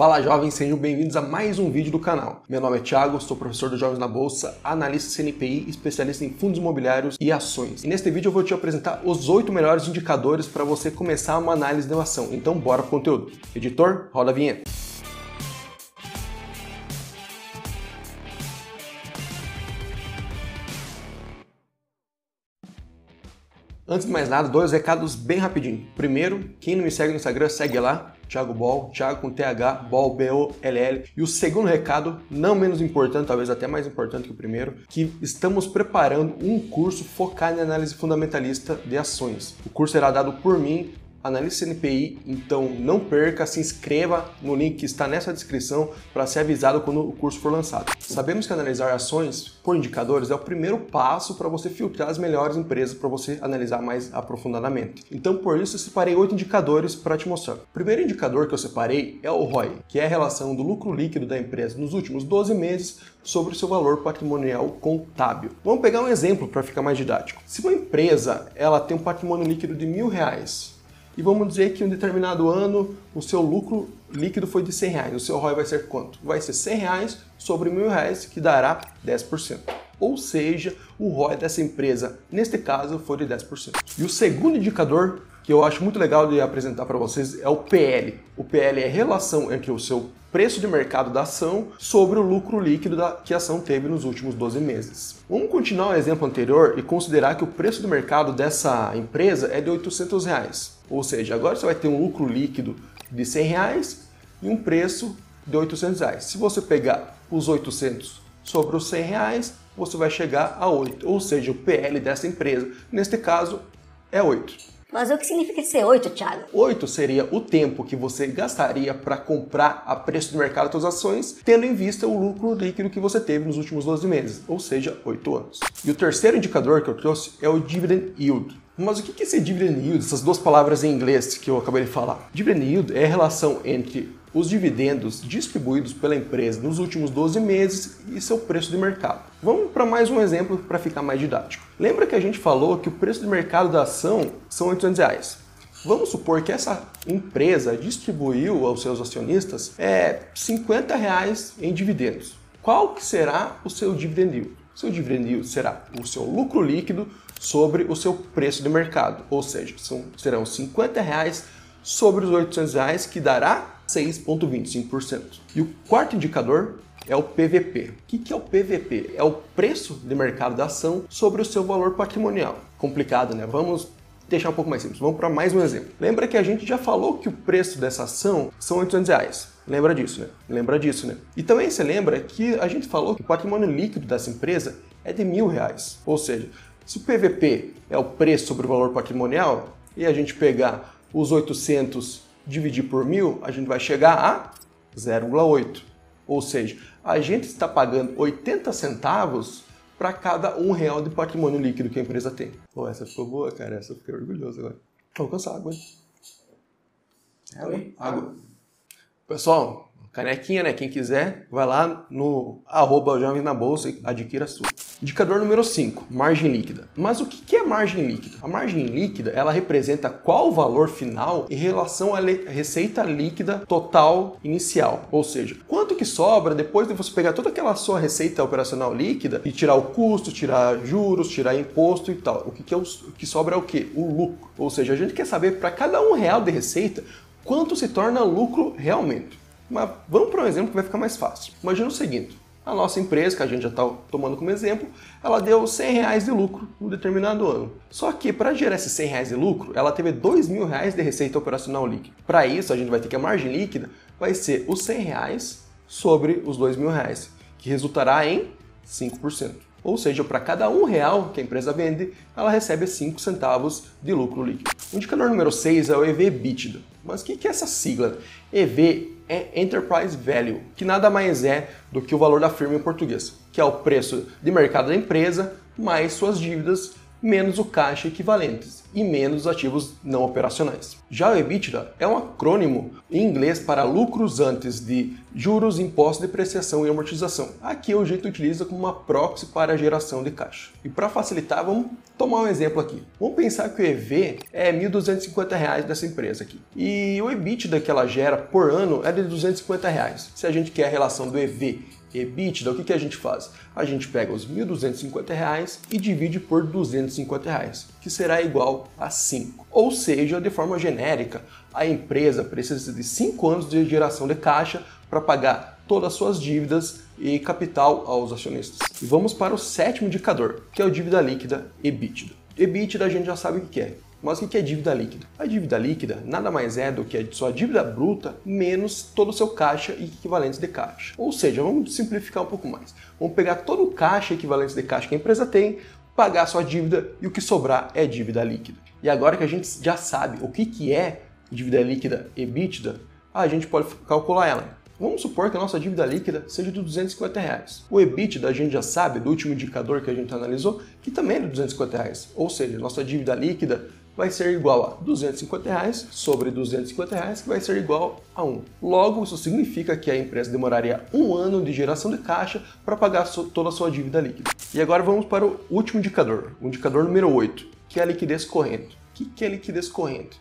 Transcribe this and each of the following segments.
Fala jovens, sejam bem-vindos a mais um vídeo do canal. Meu nome é Thiago, sou professor dos Jovens na Bolsa, analista CNPI, especialista em fundos imobiliários e ações. E neste vídeo eu vou te apresentar os oito melhores indicadores para você começar uma análise de uma ação. Então bora pro conteúdo. Editor, roda a vinheta. Antes de mais nada, dois recados bem rapidinho. Primeiro, quem não me segue no Instagram, segue lá, Thiago Ball, Thiago com TH, Ball, B-O-L-L. E o segundo recado, não menos importante, talvez até mais importante que o primeiro, que estamos preparando um curso focado em análise fundamentalista de ações. O curso será dado por mim analista CNPI, então não perca, se inscreva no link que está nessa descrição para ser avisado quando o curso for lançado. Sabemos que analisar ações por indicadores é o primeiro passo para você filtrar as melhores empresas para você analisar mais aprofundadamente. Então por isso eu separei oito indicadores para te mostrar. O primeiro indicador que eu separei é o ROI, que é a relação do lucro líquido da empresa nos últimos 12 meses sobre o seu valor patrimonial contábil. Vamos pegar um exemplo para ficar mais didático. Se uma empresa ela tem um patrimônio líquido de mil reais e vamos dizer que em um determinado ano o seu lucro líquido foi de 100 reais. O seu ROI vai ser quanto? Vai ser 100 reais sobre mil reais, que dará 10%. Ou seja, o ROI dessa empresa, neste caso, foi de 10%. E o segundo indicador que eu acho muito legal de apresentar para vocês é o PL. O PL é a relação entre o seu preço de mercado da ação sobre o lucro líquido da, que a ação teve nos últimos 12 meses. Vamos continuar o exemplo anterior e considerar que o preço de mercado dessa empresa é de 800 reais. Ou seja, agora você vai ter um lucro líquido de 100 reais e um preço de 800 reais. Se você pegar os 800 sobre os 100 reais, você vai chegar a 8. Ou seja, o PL dessa empresa, neste caso, é 8. Mas o que significa ser 8, Thiago? 8 seria o tempo que você gastaria para comprar a preço de mercado suas ações, tendo em vista o lucro líquido que você teve nos últimos 12 meses, ou seja, 8 anos. E o terceiro indicador que eu trouxe é o dividend yield. Mas o que é esse dividend yield? Essas duas palavras em inglês que eu acabei de falar. Dividend yield é a relação entre os dividendos distribuídos pela empresa nos últimos 12 meses e seu preço de mercado. Vamos para mais um exemplo para ficar mais didático. Lembra que a gente falou que o preço de mercado da ação são 800 reais. Vamos supor que essa empresa distribuiu aos seus acionistas é, 50 reais em dividendos. Qual que será o seu dividend yield? Seu dividend yield será o seu lucro líquido sobre o seu preço de mercado, ou seja, são, serão 50 reais sobre os 800 reais, que dará 6,25%. E o quarto indicador é o PVP. O que é o PVP? É o preço de mercado da ação sobre o seu valor patrimonial. Complicado, né? Vamos deixar um pouco mais simples. Vamos para mais um exemplo. Lembra que a gente já falou que o preço dessa ação são 800 reais. Lembra disso, né? Lembra disso, né? E também você lembra que a gente falou que o patrimônio líquido dessa empresa é de mil reais. Ou seja, se o PVP é o preço sobre o valor patrimonial e a gente pegar os 800 dividir por mil, a gente vai chegar a 0,8. Ou seja, a gente está pagando 80 centavos para cada um real de patrimônio líquido que a empresa tem. Pô, essa ficou boa, cara. Essa eu fiquei orgulhoso agora. Vou alcançar água. Água. água. Pessoal, canequinha, né? Quem quiser, vai lá no arroba Jovens na Bolsa e adquira a sua. Indicador número 5, margem líquida. Mas o que é margem líquida? A margem líquida, ela representa qual o valor final em relação à receita líquida total inicial. Ou seja, quanto que sobra depois de você pegar toda aquela sua receita operacional líquida e tirar o custo, tirar juros, tirar imposto e tal. O que, que, é o, o que sobra é o que? O lucro. Ou seja, a gente quer saber para cada um real de receita quanto se torna lucro realmente. Mas vamos para um exemplo que vai ficar mais fácil. Imagina o seguinte: a nossa empresa, que a gente já está tomando como exemplo, ela deu 100 reais de lucro um determinado ano. Só que para gerar esses 100 reais de lucro, ela teve 2 mil reais de receita operacional líquida. Para isso, a gente vai ter que a margem líquida vai ser os 100 reais sobre os 2 mil reais, que resultará em 5%. Ou seja, para cada um real que a empresa vende, ela recebe 5 centavos de lucro líquido. O indicador número 6 é o EV/EBITDA. Mas o que é essa sigla? EV é Enterprise Value, que nada mais é do que o valor da firma em português, que é o preço de mercado da empresa mais suas dívidas menos o caixa equivalentes e menos ativos não operacionais. Já o EBITDA é um acrônimo em inglês para lucros antes de juros, impostos, depreciação e amortização. Aqui o jeito utiliza como uma proxy para a geração de caixa. E para facilitar, vamos tomar um exemplo aqui. Vamos pensar que o EV é R$ 1.250 dessa empresa aqui. E o EBITDA que ela gera por ano é de 250 reais. Se a gente quer a relação do EV EBITDA, o que, que a gente faz? A gente pega os R$ 1.250 e divide por 250 reais, que será igual a 5. Ou seja, de forma genérica, a empresa precisa de 5 anos de geração de caixa para pagar todas as suas dívidas e capital aos acionistas. E vamos para o sétimo indicador, que é o dívida líquida EBITDA. EBITDA a gente já sabe o que é. Mas o que é dívida líquida? A dívida líquida nada mais é do que a sua dívida bruta menos todo o seu caixa e equivalentes de caixa. Ou seja, vamos simplificar um pouco mais. Vamos pegar todo o caixa e equivalentes de caixa que a empresa tem, pagar a sua dívida e o que sobrar é dívida líquida. E agora que a gente já sabe o que, que é dívida líquida EBITDA, a gente pode calcular ela. Vamos supor que a nossa dívida líquida seja de 250 reais. O EBITDA a gente já sabe, do último indicador que a gente analisou, que também é de 250 reais. Ou seja, nossa dívida líquida vai ser igual a 250 reais sobre 250 reais, que vai ser igual a 1. Logo, isso significa que a empresa demoraria um ano de geração de caixa para pagar toda a sua dívida líquida. E agora vamos para o último indicador, o indicador número 8, que é a liquidez corrente. O que é liquidez corrente?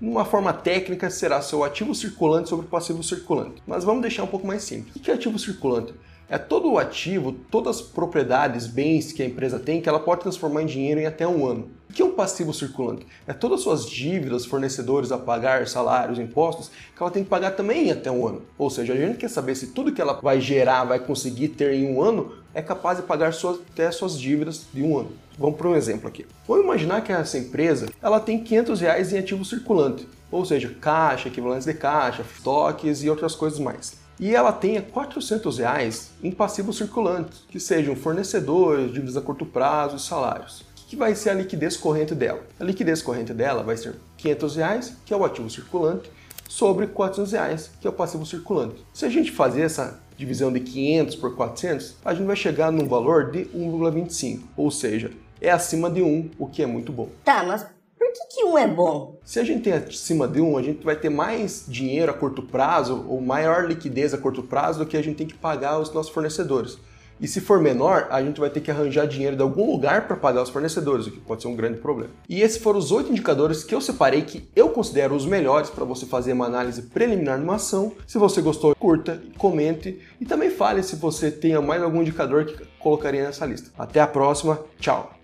Numa forma técnica, será seu ativo circulante sobre passivo circulante. Mas vamos deixar um pouco mais simples. O que é ativo circulante? É todo o ativo, todas as propriedades, bens que a empresa tem, que ela pode transformar em dinheiro em até um ano. O que é um passivo circulante? É todas as suas dívidas, fornecedores a pagar, salários, impostos, que ela tem que pagar também em até um ano. Ou seja, a gente quer saber se tudo que ela vai gerar, vai conseguir ter em um ano, é capaz de pagar até suas dívidas de um ano. Vamos para um exemplo aqui. Vamos imaginar que essa empresa ela tem 500 reais em ativo circulante, ou seja, caixa, equivalentes de caixa, estoques e outras coisas mais e ela tenha 400 reais em passivos circulantes, que sejam fornecedores, dívidas a curto prazo e salários. O que vai ser a liquidez corrente dela? A liquidez corrente dela vai ser 500 reais, que é o ativo circulante, sobre 400 reais, que é o passivo circulante. Se a gente fazer essa divisão de 500 por 400, a gente vai chegar num valor de 1,25, ou seja, é acima de 1, o que é muito bom. Tá, mas que, que um é bom? Se a gente tem acima de um, a gente vai ter mais dinheiro a curto prazo ou maior liquidez a curto prazo do que a gente tem que pagar aos nossos fornecedores. E se for menor, a gente vai ter que arranjar dinheiro de algum lugar para pagar os fornecedores, o que pode ser um grande problema. E esses foram os oito indicadores que eu separei que eu considero os melhores para você fazer uma análise preliminar numa ação. Se você gostou, curta, comente e também fale se você tem mais algum indicador que colocaria nessa lista. Até a próxima, tchau!